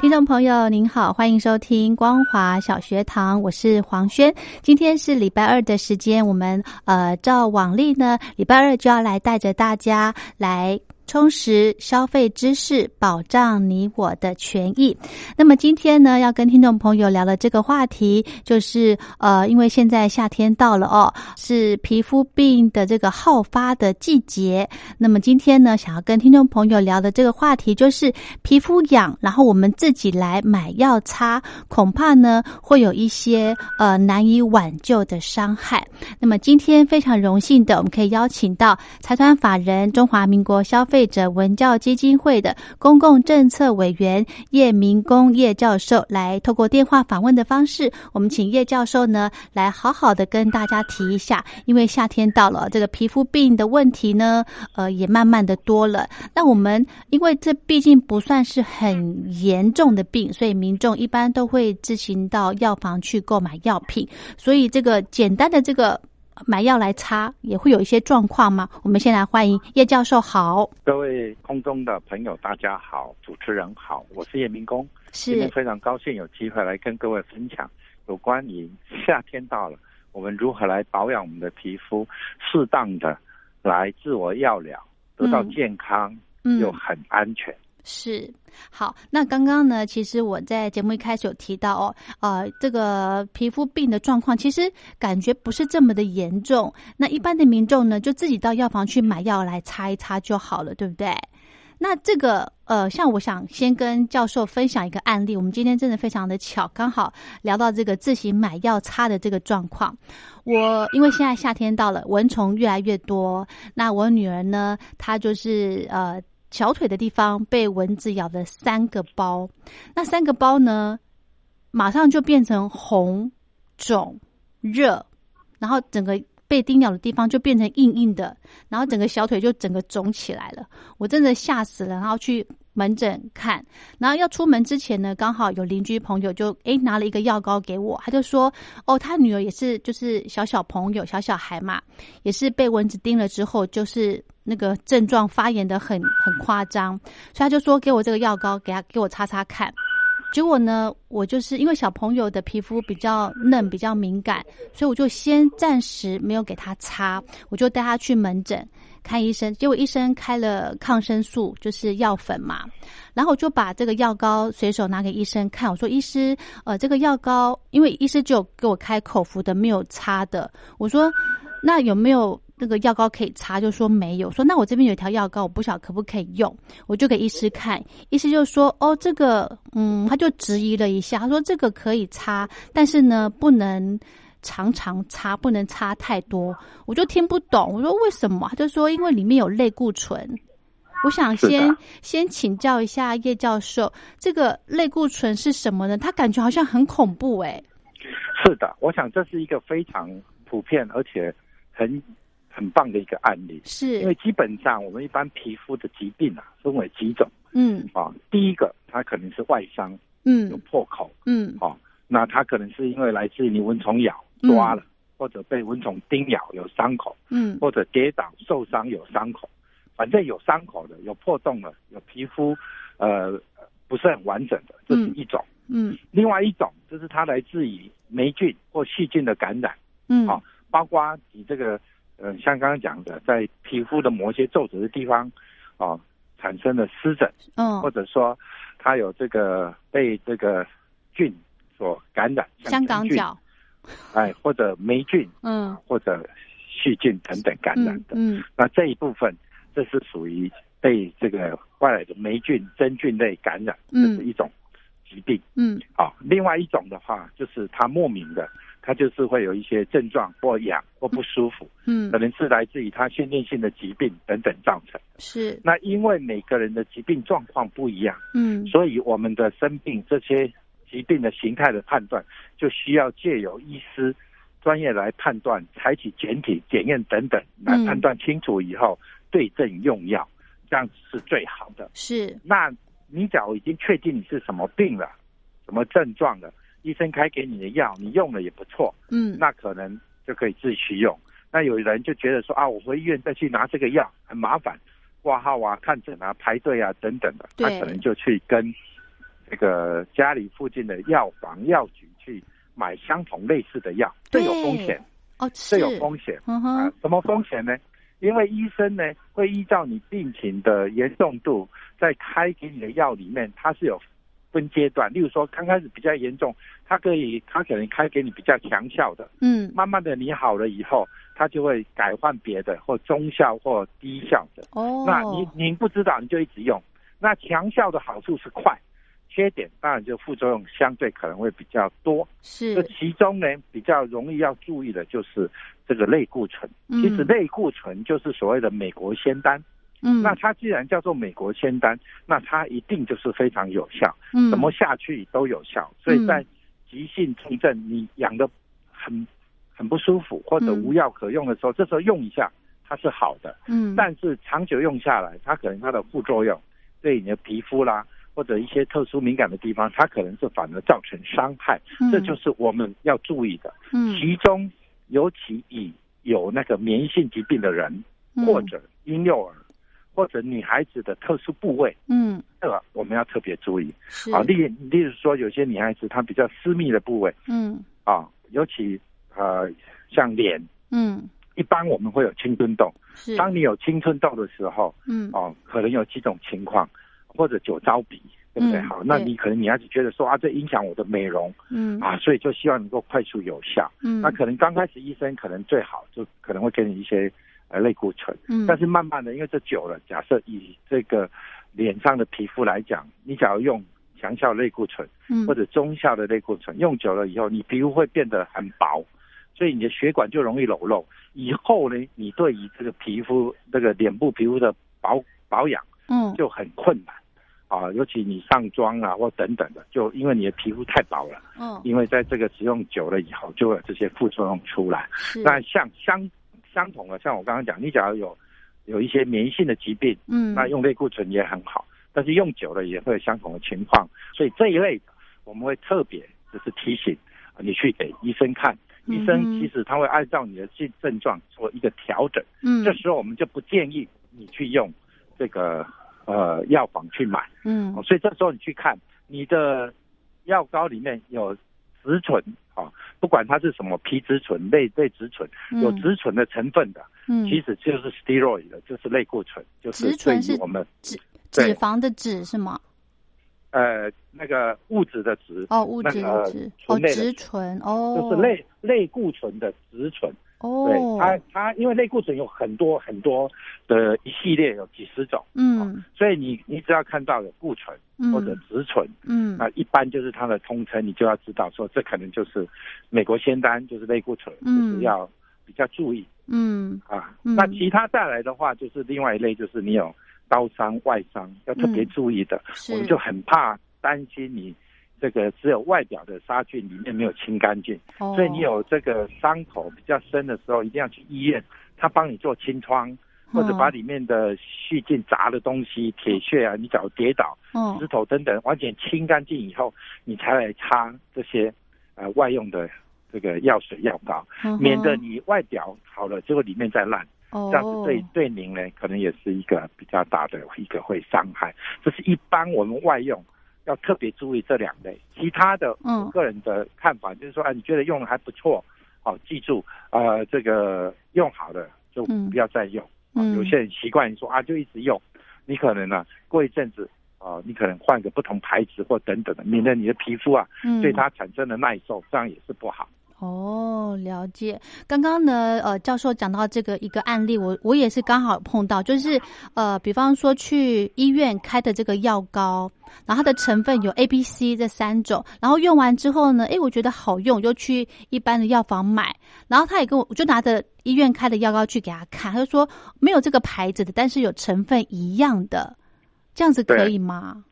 听众朋友您好，欢迎收听光华小学堂，我是黄轩。今天是礼拜二的时间，我们呃照往例呢，礼拜二就要来带着大家来。充实消费知识，保障你我的权益。那么今天呢，要跟听众朋友聊的这个话题，就是呃，因为现在夏天到了哦，是皮肤病的这个好发的季节。那么今天呢，想要跟听众朋友聊的这个话题，就是皮肤痒，然后我们自己来买药擦，恐怕呢会有一些呃难以挽救的伤害。那么今天非常荣幸的，我们可以邀请到财团法人中华民国消费。者文教基金会的公共政策委员叶明公叶教授来透过电话访问的方式，我们请叶教授呢来好好的跟大家提一下，因为夏天到了，这个皮肤病的问题呢，呃，也慢慢的多了。那我们因为这毕竟不算是很严重的病，所以民众一般都会自行到药房去购买药品，所以这个简单的这个。买药来擦也会有一些状况吗？我们先来欢迎叶教授，好，各位空中的朋友，大家好，主持人好，我是叶明公，是，今天非常高兴有机会来跟各位分享有关于夏天到了，我们如何来保养我们的皮肤，适当的来自我药疗，得到健康又很安全。是好，那刚刚呢？其实我在节目一开始有提到哦，呃，这个皮肤病的状况其实感觉不是这么的严重。那一般的民众呢，就自己到药房去买药来擦一擦就好了，对不对？那这个呃，像我想先跟教授分享一个案例。我们今天真的非常的巧，刚好聊到这个自行买药擦的这个状况。我因为现在夏天到了，蚊虫越来越多，那我女儿呢，她就是呃。小腿的地方被蚊子咬了三个包，那三个包呢，马上就变成红、肿、热，然后整个被叮咬的地方就变成硬硬的，然后整个小腿就整个肿起来了。我真的吓死了，然后去门诊看，然后要出门之前呢，刚好有邻居朋友就诶拿了一个药膏给我，他就说哦，他女儿也是就是小小朋友小小孩嘛，也是被蚊子叮了之后就是。那个症状发炎的很很夸张，所以他就说给我这个药膏，给他给我擦擦看。结果呢，我就是因为小朋友的皮肤比较嫩、比较敏感，所以我就先暂时没有给他擦，我就带他去门诊看医生。结果医生开了抗生素，就是药粉嘛。然后我就把这个药膏随手拿给医生看，我说：“医师，呃，这个药膏，因为医师就给我开口服的，没有擦的。我说，那有没有？”那个药膏可以擦，就说没有。说那我这边有一条药膏，我不晓可不可以用，我就给医师看。医师就说：“哦，这个，嗯，他就质疑了一下，他说这个可以擦，但是呢，不能常常擦，不能擦太多。”我就听不懂，我说为什么？他就说因为里面有类固醇。我想先先请教一下叶教授，这个类固醇是什么呢？他感觉好像很恐怖哎。是的，我想这是一个非常普遍而且很。很棒的一个案例，是因为基本上我们一般皮肤的疾病啊，分为几种，嗯啊，第一个它可能是外伤，嗯，有破口，嗯，啊，那它可能是因为来自于你蚊虫咬抓了，或者被蚊虫叮咬有伤口，嗯，或者跌倒受伤有伤口，反正有伤口的，有破洞的，有皮肤呃不是很完整的，这是一种，嗯，另外一种就是它来自于霉菌或细菌的感染，嗯，啊，包括你这个。呃，像刚刚讲的，在皮肤的某些皱褶的地方，哦，产生了湿疹，嗯，或者说它有这个被这个菌所感染，香港脚，哎，或者霉菌，嗯，或者细菌等等感染的。嗯那这一部分，这是属于被这个外来的霉菌、真菌类感染，这嗯。是一种疾病。嗯。啊，另外一种的话，就是它莫名的，它就是会有一些症状或痒或不舒服，嗯。可能是来自于它先天性的疾病等等造成。是。那因为每个人的疾病状况不一样，嗯。所以我们的生病这些疾病的形态的判断，就需要借由医师专业来判断，采取检体、检验等等来判断清楚以后，对症用药，这样是最好的。是那你假如已经确定你是什么病了，什么症状了，医生开给你的药，你用了也不错，嗯那可能就可以自己去用。那有人就觉得说啊，我回医院再去拿这个药很麻烦，挂号啊、看诊啊、排队啊等等的，他可能就去跟这个家里附近的药房、药局去买相同类似的药，这有风险，哦是这有风险嗯啊哼。什么风险呢？因为医生呢会依照你病情的严重度，在开给你的药里面，它是有分阶段。例如说，刚开始比较严重，它可以，它可能开给你比较强效的，嗯慢慢的你好了以后，它就会改换别的或中效或低效的。哦那你你不知道，你就一直用。那强效的好处是快，缺点当然就副作用相对可能会比较多。是这是其中呢，比较容易要注意的就是这个类固醇。嗯其实类固醇就是所谓的美国仙丹。嗯那它既然叫做美国仙丹，那它一定就是非常有效，嗯怎么下去都有效。所以在急性重症你养的很很不舒服或者嗯无药可用的时候，这时候用一下它是好的。嗯但是长久用下来，它可能它的副作用对你的皮肤啦，或者一些特殊敏感的地方，它可能是反而造成伤害。嗯这就是我们要注意的。嗯其中尤其以有那个免疫性疾病的人，嗯或者婴幼儿，或者女孩子的特殊部位，嗯这个我们要特别注意是啊。例例如说，有些女孩子她比较私密的部位嗯啊，尤其呃像脸，嗯一般我们会有青春痘。是当你有青春痘的时候，嗯哦，可能有几种情况，或者酒糟鼻，对不对？嗯好，那你可能你要是觉得说啊，这影响我的美容嗯啊，所以就希望能够快速有效。嗯那可能刚开始医生可能最好就可能会给你一些呃类固醇，嗯但是慢慢的，因为这久了，假设以这个脸上的皮肤来讲，你假如用强效类固醇嗯或者中效的类固醇，用久了以后，你皮肤会变得很薄，所以你的血管就容易裸露。以后呢，你对于这个皮肤这个脸部皮肤的保保养嗯。就很困难。啊，尤其你上妆啊或等等的，就因为你的皮肤太薄了，嗯。因为在这个使用久了以后，就会有这些副作用出来。是。那像相相同的，像我刚刚讲，你假如有有一些免疫性的疾病，嗯。那用类固醇也很好，但是用久了也会有相同的情况，所以这一类的我们会特别就是提醒啊你去给医生看，医生其实他会按照你的症症状做一个调整，嗯。这时候我们就不建议你去用这个呃药房去买，嗯。哦所以这时候你去看你的药膏里面有植醇啊，不管它是什么皮质醇、类类植醇，有植醇的成分的，嗯。其实就是 steroid 的，就是类固醇，就是对于我们脂脂肪的脂是吗？呃那个物质的质，哦，物质那个的脂哦，醇类的植醇哦，就是类类固醇的植醇。对哦，它它因为类固醇有很多很多的一系列有几十种，嗯。所以你你只要看到有固醇嗯。或者植醇，嗯。那一般就是它的通称，你就要知道说这可能就是美国仙丹，就是类固醇，嗯。就是要比较注意。嗯。啊。嗯。那其他再来的话，就是另外一类，就是你有刀伤、外伤，要特别嗯。注意的。是。我们就很怕担心你这个只有外表的杀菌，里面没有清干净，哦。所以你有这个伤口比较深的时候，一定要去医院，他帮你做清创。或者嗯把里面的细菌杂的东西、铁屑啊，你假如跌倒，嗯。石头等等，完全清干净以后，你才来擦这些呃外用的这个药水药膏，免得你外表好了，结果里面再烂，哦。这样子对对您呢，可能也是一个比较大的一个会伤害。这是一般我们外用要特别注意这两类，其他的嗯。我个人的看法就是说，啊，你觉得用的还不错，好、记住，呃，这个用好了就嗯。不要再用。啊嗯。有些人习惯说啊，就一直用，你可能呢、过一阵子啊，你可能换个不同牌子或等等的，免得你的皮肤啊嗯。对它产生了耐受，这样也是不好。哦，了解。刚刚呢，呃，教授讲到这个一个案例，我我也是刚好碰到，就是呃，比方说去医院开的这个药膏，然后它的成分有 A、B、C 这三种，然后用完之后呢，诶，我觉得好用，就去一般的药房买，然后他也跟我，我就拿着医院开的药膏去给他看，他就说没有这个牌子的，但是有成分一样的，这样子可以吗？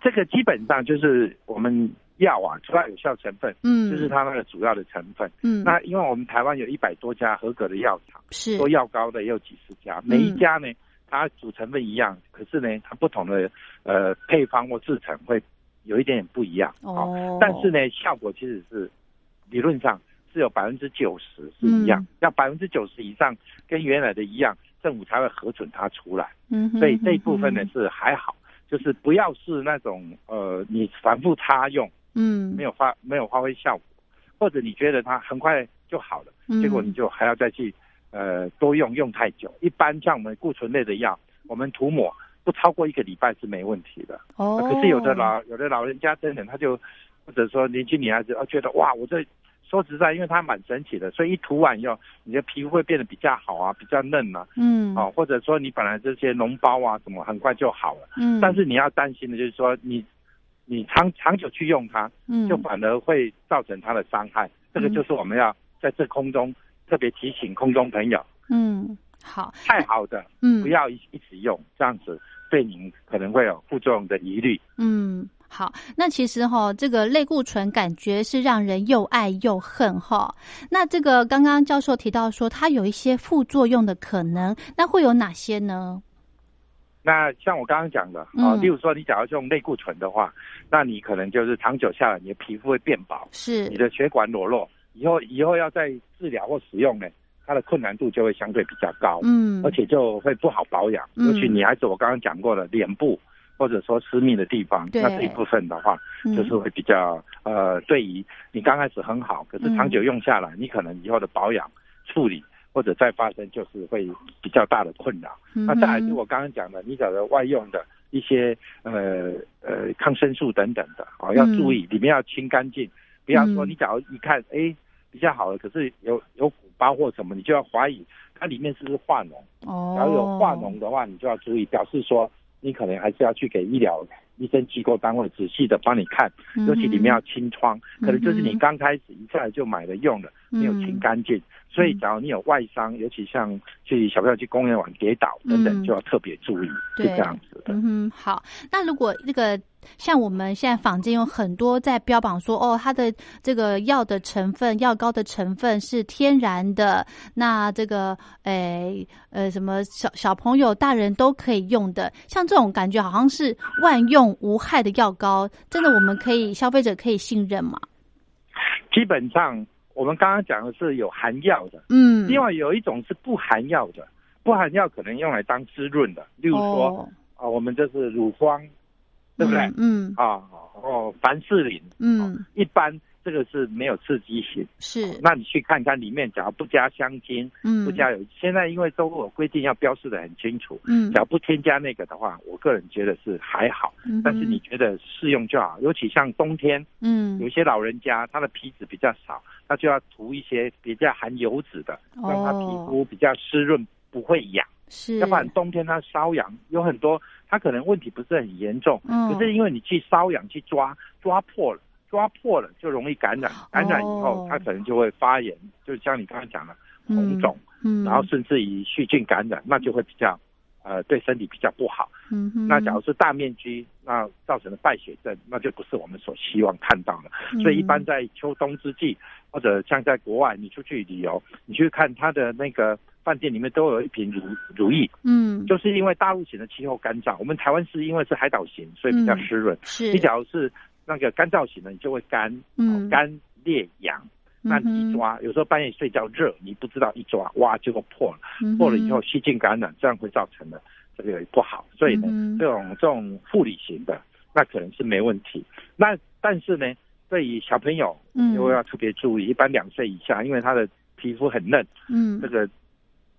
这个基本上就是我们。药啊，主要有效成分，嗯，就是它那个主要的成分，嗯，那因为我们台湾有一百多家合格的药厂，是。做药膏的也有几十家，每一家呢，它主成分一样，可是呢，它不同的呃配方或制成会有一点点不一样，哦，但是呢，效果其实是理论上是有百分之九十是一样，要百分之九十以上跟原来的一样，政府才会核准它出来，嗯，所以这一部分呢是还好，就是不要是那种呃你反复擦用。嗯，没有发没有发挥效果，或者你觉得它很快就好了，结果你就还要再去呃多用用太久。一般像我们固醇类的药，我们涂抹不超过一个礼拜是没问题的。哦，可是有的老有的老人家真的他就或者说年轻女孩子啊觉得哇，我这说实在，因为它蛮神奇的，所以一涂完以后，你的皮肤会变得比较好啊，比较嫩啊。嗯，哦，或者说你本来这些脓包啊什么很快就好了。嗯，但是你要担心的就是说你。你长长久去用它，嗯，就反而会造成它的伤害。这个就是我们要在这空中特别提醒空中朋友，嗯，好，太好的，嗯，不要一一直用，这样子对您可能会有副作用的疑虑。嗯，好，那其实哈，这个类固醇感觉是让人又爱又恨哈。那这个刚刚教授提到说，它有一些副作用的可能，那会有哪些呢？那像我刚刚讲的啊，例如说你假如用类固醇的话，那你可能就是长久下来，你的皮肤会变薄，是。你的血管裸露，以后以后要再治疗或使用呢，它的困难度就会相对比较高，嗯，而且就会不好保养，尤其女孩子我刚刚讲过了，脸部或者说私密的地方，那这一部分的话，就是会比较呃，对于你刚开始很好，可是长久用下来，你可能以后的保养处理。或者再发生就是会比较大的困扰。那再来就我刚刚讲的，你找的外用的一些呃呃抗生素等等的啊，要注意里面要清干净，不要说你假如一看哎比较好了，可是有有鼓包或什么，你就要怀疑它里面是不是化脓。哦。然后有化脓的话，你就要注意，表示说你可能还是要去给医疗医生机构单位仔细的帮你看，尤其里面要清创，可能就是你刚开始一下来就买了用了，没有清干净。所以，假如你有外伤，尤其像去小朋友去公园玩跌倒等等，就要特别注意，是这样子的。嗯哼，好。那如果那个像我们现在坊间有很多在标榜说，哦，它的这个药的成分、药膏的成分是天然的，那这个诶呃什么小小朋友、大人都可以用的，像这种感觉好像是万用无害的药膏，真的我们可以消费者可以信任吗？基本上。我们刚刚讲的是有含药的，嗯，另外有一种是不含药的，不含药可能用来当滋润的，例如说啊，我们这是乳霜，对不对？嗯，啊，哦，凡士林，嗯，一般。这个是没有刺激性，是。那你去看看里面，假如不加香精，嗯，不加油，现在因为都有规定要标示的很清楚，嗯，只要不添加那个的话，我个人觉得是还好，嗯，但是你觉得适用就好，尤其像冬天，嗯，有些老人家他的皮脂比较少，他就要涂一些比较含油脂的，让他皮肤比较湿润，不会痒，是。要不然冬天他瘙痒，有很多他可能问题不是很严重，嗯，可是因为你去瘙痒去抓抓破了。抓破了就容易感染，感染以后它可能就会发炎，就像你刚才讲的红肿，嗯，然后甚至于细菌感染，那就会比较，呃，对身体比较不好。嗯哼，那假如是大面积，那造成的败血症，那就不是我们所希望看到的。所以一般在秋冬之际，或者像在国外，你出去旅游，你去看它的那个饭店里面都有一瓶如如意，嗯，就是因为大陆型的气候干燥，我们台湾是因为是海岛型，所以比较湿润。是，你假如是。那个干燥型的，你就会干，嗯干裂痒。那你一抓，有时候半夜睡觉热，你不知道一抓，哇，结果破了。破了以后细菌感染，这样会造成的这个不好。所以呢，这种这种护理型的，那可能是没问题。那但是呢，对于小朋友，嗯，又要特别注意。一般两岁以下，因为他的皮肤很嫩，嗯，这个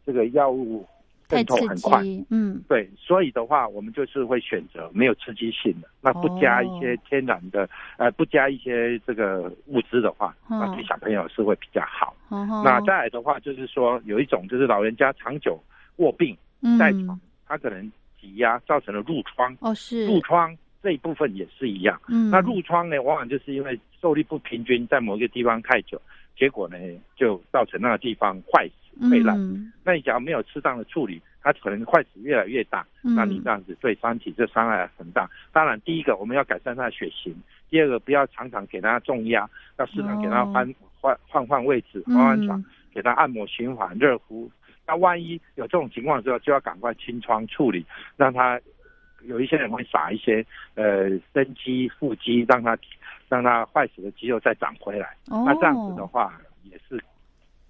这个药物太渗透很快。嗯，对，所以的话，我们就是会选择没有刺激性的，那不加一些哦天然的，呃，不加一些这个物质的话，嗯那对小朋友是会比较好。哦。那再来的话，就是说有一种就是老人家长久卧病在床，嗯他可能挤压造成了褥疮，哦是，褥疮这一部分也是一样。嗯，那褥疮呢，往往就是因为受力不平均，在某一个地方太久，结果呢就造成那个地方坏死溃烂。嗯那你假如没有适当的处理，它可能坏死越来越大。嗯那你这样子对身体这伤害很大。当然，第一个我们要改善它的血型，第二个不要常常给它重压，要适当给它换、换换换位置，换换床，给它按摩循环、热敷。那万一有这种情况之后，就要赶快清创处理，让它有一些人会撒一些呃生肌、腹肌，让它让它坏死的肌肉再长回来。哦，那这样子的话也是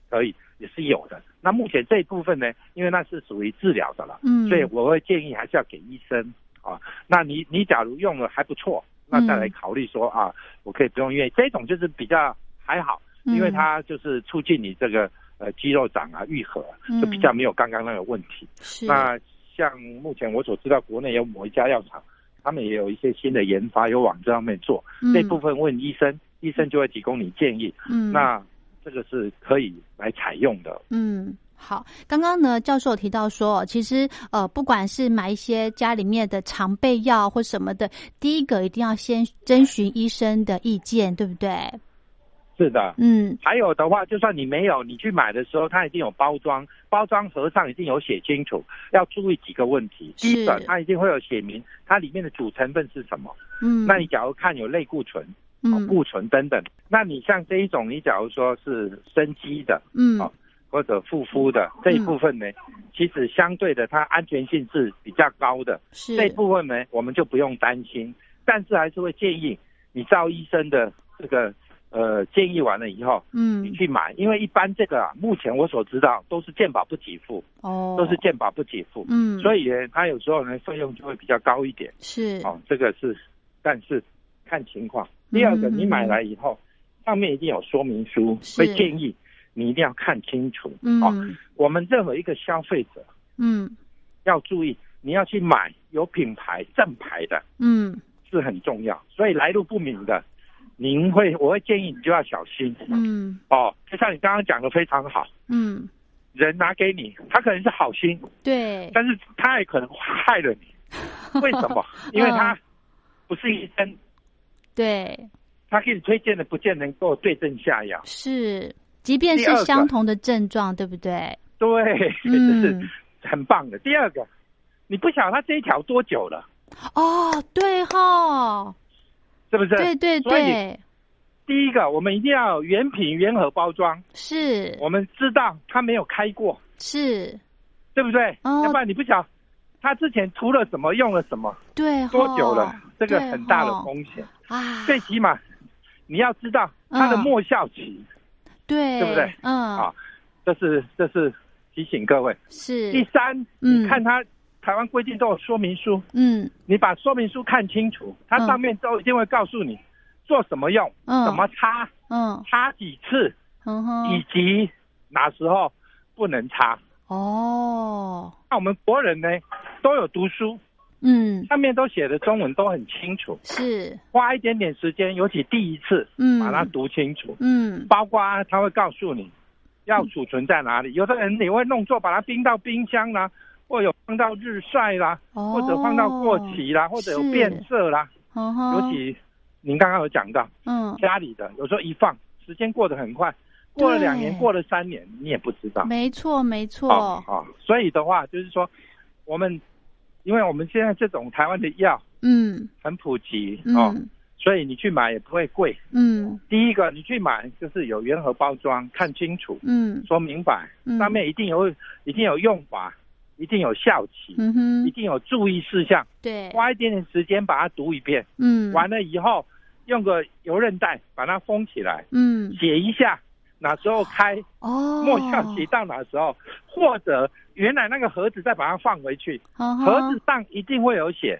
可以，也是有的。那目前这一部分呢，因为那是属于治疗的了，嗯，所以我会建议还是要给医生啊。那你你假如用了还不错，那再来考虑说啊，我可以不用，因为这种就是比较还好，因为嗯它就是促进你这个呃肌肉长啊愈合，就比较没有刚刚那个问题。那像目前我所知道，国内有某一家药厂，他们也有一些新的研发，有往这方面做。这部分问医生，医生就会提供你建议。嗯，那这个是可以来采用的。嗯。好，刚刚呢，教授有提到说，其实呃，不管是买一些家里面的常备药或什么的，第一个一定要先征询医生的意见，对不对？是的，嗯还有的话，就算你没有，你去买的时候，它一定有包装，包装盒上一定有写清楚，要注意几个问题。第一个，它一定会有写明它里面的主成分是什么。嗯，那你假如看有类固醇、哦嗯。固醇等等，那你像这一种，你假如说是生机的嗯。哦或者护肤的这一部分呢，其实相对的它安全性是比较高的。是。这一部分呢，我们就不用担心，但是还是会建议你照医生的这个呃建议完了以后，嗯。你嗯去买，因为一般这个啊，目前我所知道都是健保不给付，哦，都是健保不给付，嗯，所以呢，它有时候呢费用就会比较高一点。是。哦，这个是，但是看情况。第二个，嗯你买来以后，上面一定有说明书，会建议你一定要看清楚。哦，嗯我们任何一个消费者嗯要注意，你要去买有品牌、正牌的，嗯是很重要。所以来路不明的，您会，我会建议你就要小心。嗯哦，就像你刚刚讲的非常好，嗯，人拿给你，他可能是好心，对，但是他也可能害了你。为什么？因为他不是医生，对。他给你推荐的不见能够对症下药。是，即便是相同的症状，对不对？对，这嗯是很棒的。第二个，你不晓得他这一条多久了，哦，对哈，是不是？对对对，第一个，我们一定要原品原盒包装，是。我们知道他没有开过，是，对不对？哦。要不然你不晓得他之前涂了什么，用了什么，对多久了，这个很大的风险。啊，最起码你要知道它的嗯末效期，对，对不对？嗯，啊这是这是提醒各位。是，第三，嗯。你看它台湾规定都有说明书，嗯。你把说明书看清楚，它嗯上面都一定会告诉你做什么用，嗯，怎么擦，嗯。擦几次，嗯哼，以及哪时候不能擦。哦，那我们国人呢都有读书，嗯。上面都写的中文都很清楚，是，花一点点时间，尤其第一次嗯。把它读清楚，嗯。包括他会告诉你要储存在哪里。有的人你会弄错，把它冰到冰箱啦，或有放到日晒啦，哦，或者放到过期啦，或者有变色啦。哦，尤其您刚刚有讲到嗯，家里的，有时候一放时间过得很快，过了两年，过了三年，你也不知道。没错没哦错，哦，所以的话就是说，我们因为我们现在这种台湾的药嗯。很普及哦，嗯所以你去买也不会贵。嗯。第一个，你去买就是有原盒包装，看清楚，嗯。说明白，嗯。上面一定有一定有用法，一定有效期，嗯哼，一定有注意事项，对，花一点点时间把它读一遍，嗯，完了以后用个油韧带把它封起来，嗯。写一下哪时候开，哦，末效期到哪时候，或者原来那个盒子再把它放回去，盒子上一定会有写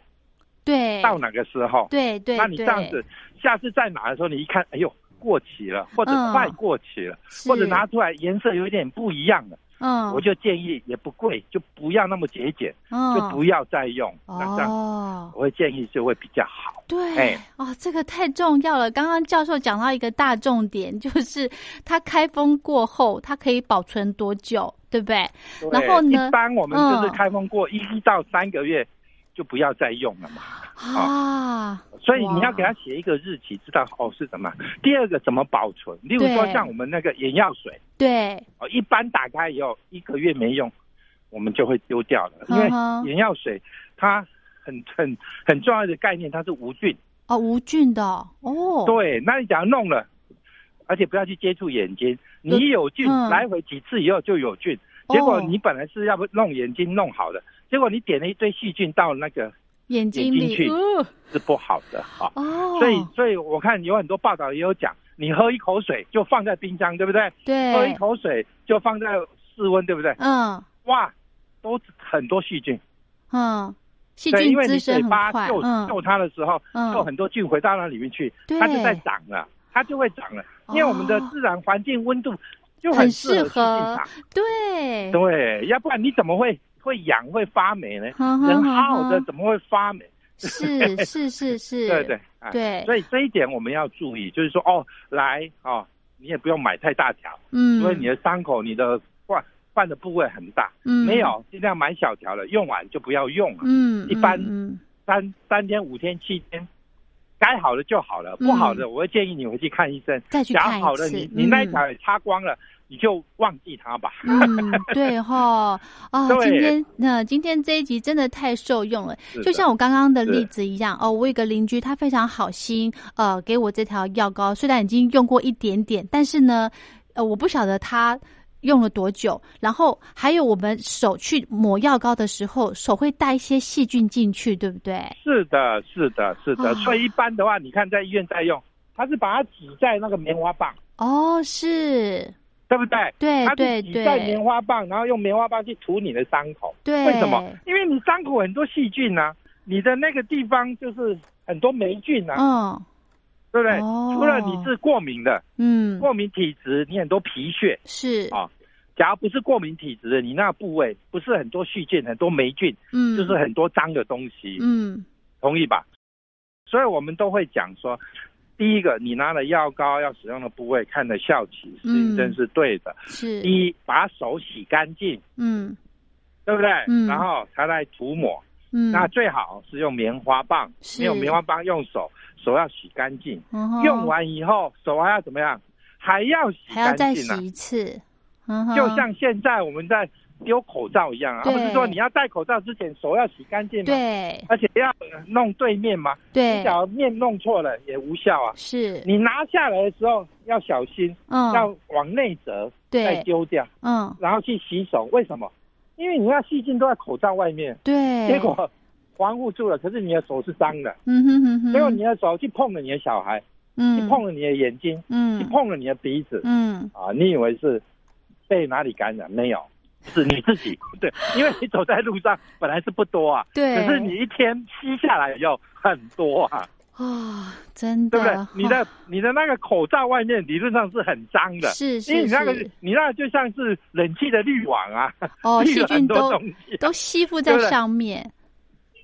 对。到哪个时候。对对，那你这样子，下次再拿的时候，你一看，哎呦，过期了，或者嗯快过期了，是。或者拿出来颜色有一点不一样了，嗯，我就建议也不贵，就不要那么节俭，嗯。就不要再用。哦，我会建议就会比较好。对，哎。哦，这个太重要了。刚刚教授讲到一个大重点，就是它开封过后，它可以保存多久，对不对？对然后呢？一般我们就是嗯。开封过一到三个月就不要再用了嘛。啊，所以你要哇给他写一个日期，知道哦是什么。第二个怎么保存？例如说像我们那个眼药水。对，哦，一般打开以后一个月没用，我们就会丢掉了，因为眼药水它很很很重要的概念，它是无菌。哦，无菌的哦，对，那你假如弄了，而且不要去接触眼睛，你有菌，嗯。来回几次以后就有菌。哦。结果你本来是要不弄眼睛弄好的，结果你点了一堆细菌到那个眼睛里，去哦，是不好的啊。哦，所以，所以我看有很多报道也有讲，你喝一口水就放在冰箱，对不对？对。喝一，口水就放在室温，对不对？嗯。哇，都很多细菌。嗯，细对，菌因为你嘴巴快，救嗯。救它的时候，嗯。就很多菌回到那里面去，它就在长了，它就会长了。因为我们的哦自然环境温度就很适合细菌适合长。对，对，要不然你怎么会会痒会发霉呢？哼哼人哼好好的怎么会发霉？是是是是，对对哎对所以这一点我们要注意，就是说哦，来哦，你也不用买太大条，嗯，因为你的伤口、你的患患的部位很大。嗯没，有，尽量买小条的，用完就不要用了。嗯，一般嗯三三天、五天、七天，该好了就好了，嗯不好的我会建议你回去看医生。再去看一好的，次你你那条也擦光了，你就忘记它吧。嗯，对哈，啊，今天那、今天这一集真的太受用了，就像我刚刚的例子一样哦，我有个邻居，他非常好心，呃，给我这条药膏，虽然已经用过一点点，但是呢，呃，我不晓得他。用了多久？然后还有我们手去抹药膏的时候，手会带一些细菌进去，对不对？是的，是的，是的。啊所以一般的话，你看在医院在用，它是把它挤在那个棉花棒，哦，是，对不对？它是对对挤在棉花棒，然后用棉花棒去涂你的伤口。对，为什么？因为你伤口很多细菌啊，你的那个地方就是很多霉菌啊，嗯对不对？哦。除了你是过敏的，嗯，过敏体质，你很多皮屑。是，啊。假如不是过敏体质的，你那个部位不是很多细菌、很多霉菌，嗯，就是很多脏的东西，嗯。同意吧？所以我们都会讲说，第一个，你拿了药膏要使用的部位看的效期，是嗯。真是对的。是，第一，把手洗干净，嗯。对不对？嗯。然后才来涂抹。嗯，那最好是用棉花棒，是。没有棉花棒用手，手要洗干净。嗯用完以后，手还要怎么样？还要洗还要再干净！一次，就像现在我们在丢口罩一样啊，不是说你要戴口罩之前手要洗干净吗？，对而且要弄对面嘛。对你假如面弄错了也无效啊。是，你拿下来的时候要小心，嗯要往内折，再对丢掉，嗯然后去洗手。为什么？因为你要细菌都在口罩外面，对，结果防护住了，可是你的手是脏的，嗯哼哼哼，结果你的手去碰了你的小孩，嗯。去嗯碰了你的眼睛，嗯。去嗯碰了你的鼻子，嗯。啊，你以为是被哪里感染？没有，是你自己。对，因为你走在路上本来是不多啊，对，可是你一天吸下来要很多啊，啊真的。对不对？你的你的那个口罩外面理论上是很脏的。是是因为你那个，你那个就像是冷气的滤网啊，哦，滤细了很多菌都东西。啊、都吸附在上面，嗯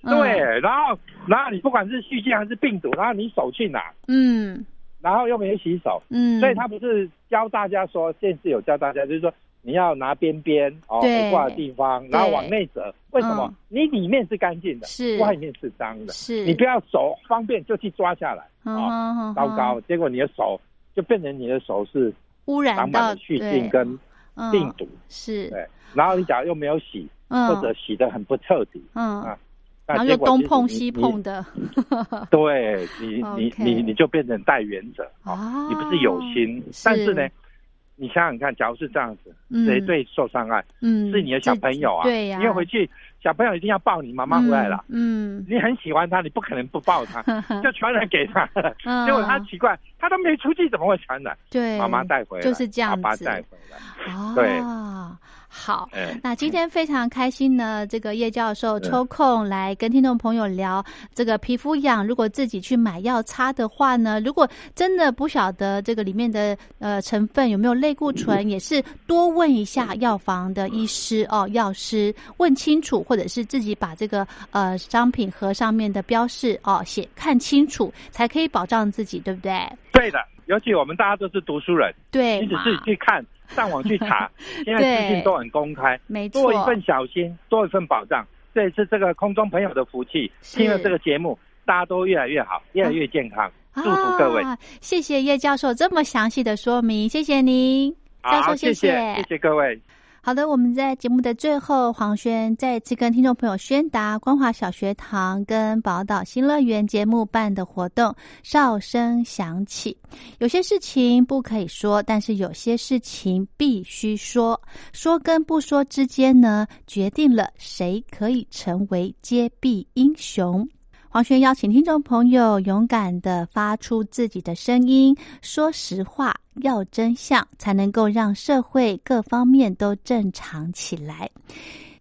对，然后然后你不管是细菌还是病毒，然后你手去拿，嗯。然后又没有洗手，嗯，所以他不是教大家说，电视有教大家，就是说你要拿边边哦不挂的地方，然后往内折。为什么？嗯你里面是干净的，是。外面是脏的。是。你不要手方便就去抓下来，啊哦，糟糕，结果你的手就变成你的手是污染到长满了细菌跟嗯病毒，是。对。然后你假如又没有洗，嗯。或者洗的很不彻底，嗯。啊，然后又那结果其实东碰西碰的，对你你你你就变成带原者啊、啊你不是有心，但是呢，你想想看，假如是这样子，嗯谁最受伤害？嗯是你的小朋友啊，对呀，因为回去小朋友一定要抱你妈妈回来了，嗯，你很喜欢他，你不可能不抱他，嗯就传染给他 结果他奇怪，他都没出去，怎么会传染？对妈妈带回来，就是这样子爸爸带回来。啊，对好，哎。那今天非常开心呢，这个叶教授嗯。抽空来跟听众朋友聊这个皮肤痒，如果自己去买药擦的话呢，如果真的不晓得这个里面的呃成分有没有类固醇，也是多问一下药房的医师哦，药师问清楚，或者是自己把这个呃商品盒上面的标示哦写看清楚，才可以保障自己，对不对？对的，尤其我们大家都是读书人，对嘛，你只是去看，上网去查，现在资讯都很公开，没错，多一份小心，多一份保障，这也是这个空中朋友的福气。是听了这个节目，大家都越来越好，越来越健康，祝福各位。啊！谢谢叶教授这么详细的说明，谢谢您，教授，好，谢谢谢谢各位。好的，我们在节目的最后，黄轩再次跟听众朋友宣达光华小学堂跟宝岛新乐园节目办的活动，哨声响起。有些事情不可以说，但是有些事情必须说。说跟不说之间呢，决定了谁可以成为揭弊英雄。黄轩邀请听众朋友勇敢的发出自己的声音，说实话，要真相，才能够让社会各方面都正常起来。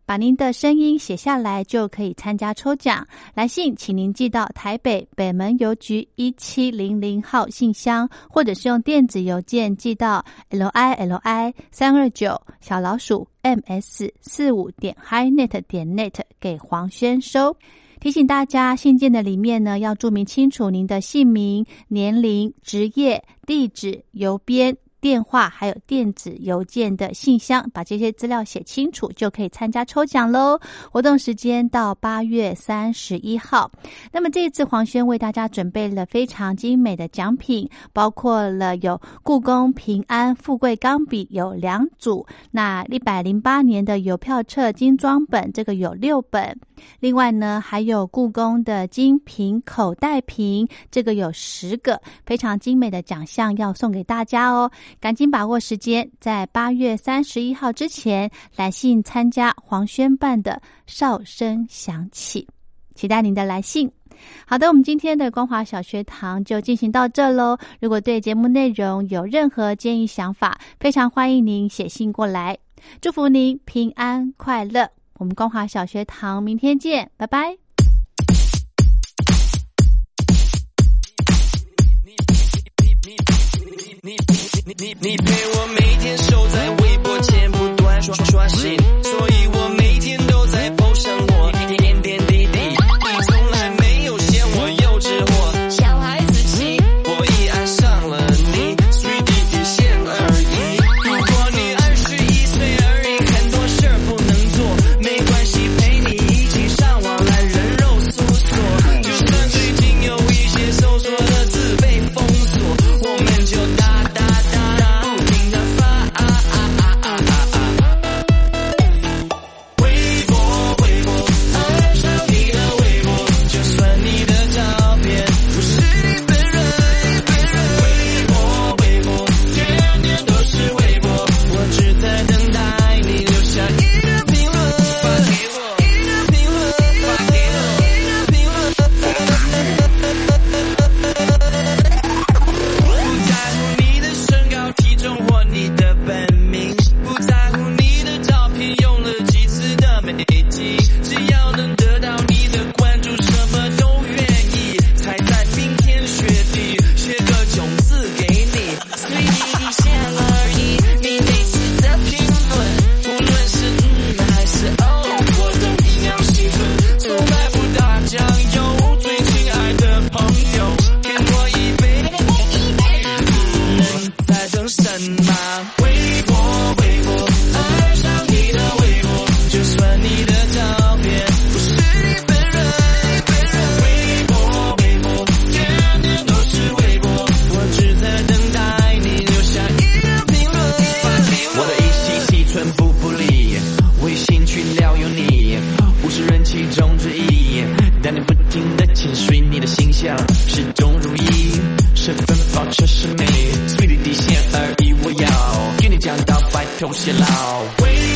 把您的声音写下来，就可以参加抽奖。来信请您寄到台北北门邮局一七零零号信箱，或者是用电子邮件寄到 l i l i 三二九小老鼠 m s 四五点 hi net 点 net 给黄轩收。提醒大家，信件的里面呢，要注明清楚您的姓名、年龄、职业、地址、邮编。电话还有电子邮件的信箱，把这些资料写清楚，就可以参加抽奖喽。活动时间到八月三十一号。那么这一次黄轩为大家准备了非常精美的奖品，包括了有故宫平安富贵钢笔有两组，那一百零八年的邮票册精装本这个有六本，另外呢还有故宫的精品口袋瓶，这个有十个，非常精美的奖项要送给大家哦。赶紧把握时间，在八月三十一号之前来信参加黄轩办的哨声响起，期待您的来信。好的，我们今天的光华小学堂就进行到这喽。如果对节目内容有任何建议想法，非常欢迎您写信过来。祝福您平安快乐。我们光华小学堂明天见，拜拜。你你你陪我每天守在微博前不断刷刷新，所以我穷谢老。